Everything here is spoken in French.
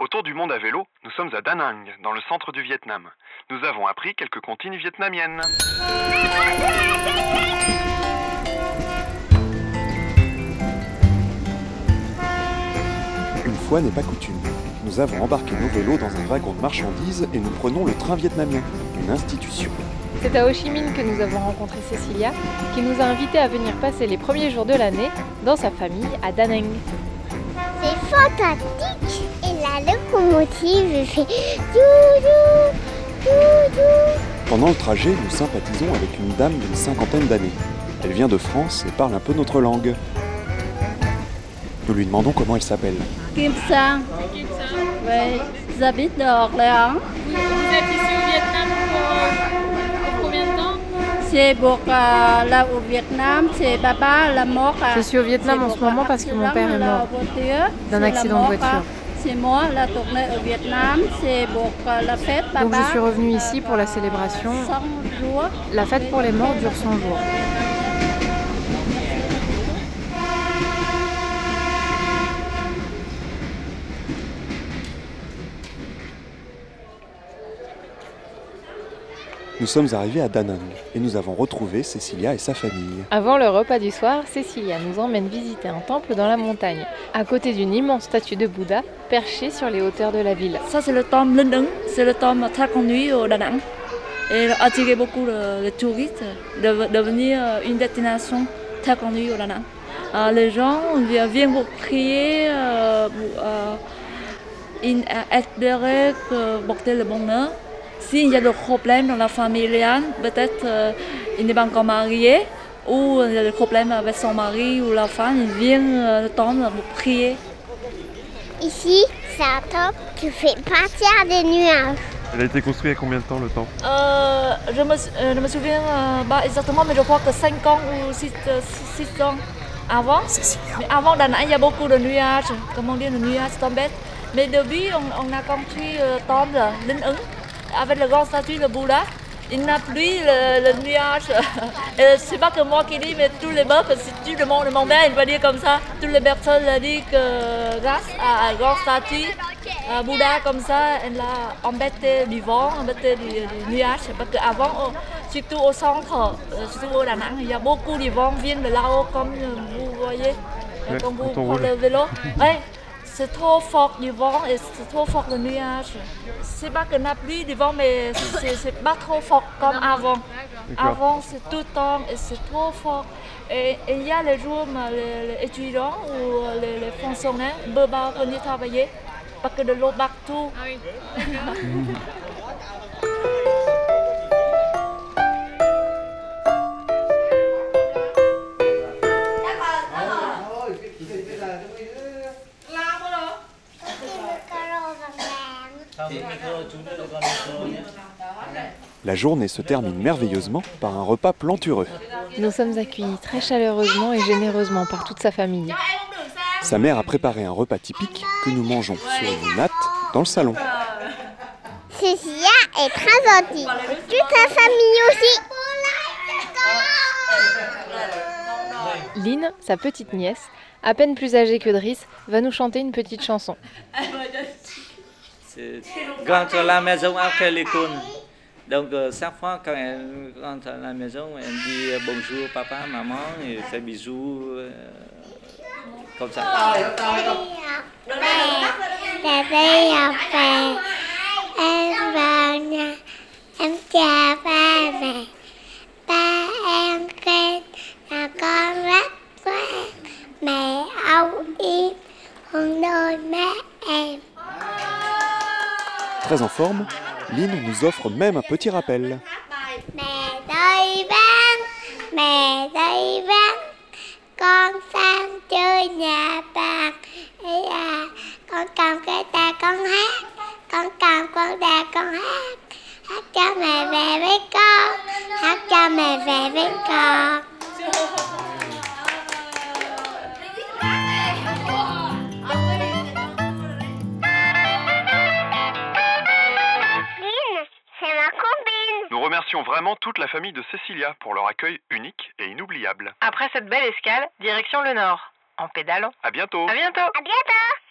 Autour du monde à vélo, nous sommes à Da Nang, dans le centre du Vietnam. Nous avons appris quelques comptines vietnamiennes. Une fois n'est pas coutume. Nous avons embarqué nos vélos dans un wagon de marchandises et nous prenons le train vietnamien, une institution. C'est à Ho Chi Minh que nous avons rencontré Cécilia, qui nous a invités à venir passer les premiers jours de l'année dans sa famille à Da Nang. C'est fantastique la locomotive fait doudou, doudou. Pendant le trajet, nous sympathisons avec une dame d'une cinquantaine d'années. Elle vient de France et parle un peu notre langue. Nous lui demandons comment elle s'appelle. Kim Sang. Oui, j'habite à Orléans. Vous êtes ici au Vietnam pour, euh, pour combien de temps? C'est pour euh, là au Vietnam, c'est papa la mort. Je suis au Vietnam en ce moment parce que mon père est mort d'un accident de voiture. Euh, C'est moi la tournée au Vietnam, c'est pour euh, la fête papa. Donc je suis revenue euh, ici pour la célébration. 100 jours. La fête pour les morts dure 100 jours. Nous sommes arrivés à Da Nang et nous avons retrouvé Cécilia et sa famille. Avant le repas du soir, Cécilia nous emmène visiter un temple dans la montagne, à côté d'une immense statue de Bouddha perchée sur les hauteurs de la ville. Ça, c'est le temple Linh Ứng. C'est le temple très connu au Đà Nẵng. Et il a attiré beaucoup de, de touristes, de devenir euh, une destination très connue au. Euh, les gens vi- viennent pour prier, euh, pour, euh, ils espérer que porter le bonheur. S'il y a des problèmes dans la famille, peut-être euh, il n'est pas encore marié, ou il y a des problèmes avec son mari ou la femme, ils viennent euh, le temple pour prier. Ici, c'est un temple qui fait partir des nuages. Elle a été construite il y a combien de temps le temps Euh, je, me, euh, je me souviens euh, pas exactement, mais je crois que 5 ans ou 6, ans avant. Mais avant Đà Nẵng, il y a beaucoup de nuages, comment dire, de nuages tombaient. Mais depuis, on, on a construit le temple Linh Ứng avec le grand statue de Bouddha. Il n'a plus le, le nuage. Et c'est pas que moi qui dis, mais tous les meufs, si tu demandes le monde, il va dire comme ça. Toutes les personnes disent que grâce à un grand statue, euh, Bouddha comme ça, elle a embêté du vent, embêté du, du nuage. Parce qu'avant, surtout au centre, euh, surtout au Đà il y a beaucoup de vent vient de là-haut, comme vous voyez, Ouais, quand vous prenez le vélo. Ouais, c'est trop fort du vent et c'est trop fort le nuage. C'est pas qu'il n'y a plus du vent, mais c'est pas trop fort comme avant. Avant, c'est tout le temps et c'est trop fort. Et il y a les jours, où les, étudiants ou les, les fonctionnaires ne peuvent pas venir travailler parce que de l'eau partout. La journée se termine merveilleusement par un repas plantureux. Nous sommes accueillis très chaleureusement et généreusement par toute sa famille. Sa mère a préparé un repas typique que nous mangeons sur une natte dans le salon. Cécilia est très gentille. Toute sa famille aussi. Lynn, sa petite nièce, à peine plus âgée que Driss, va nous chanter une petite chanson. Con cho la mẹ giống la maison après l'école. Donc euh, chaque fois quand elle rentre à la maison, elle dit euh, bonjour papa, maman, et fait bisous euh, comme ça. Tại đây học về Em vào nhà Em chào ba mẹ Ba em khen là con rất ngoan Mẹ âu yếm Hơn đôi má em Très en forme, Lynn nous offre même un petit rappel. Con hát remercions vraiment toute la famille de Cécilia pour leur accueil unique et inoubliable. Après cette belle escale, direction le nord, en pédalant. À bientôt À bientôt À bientôt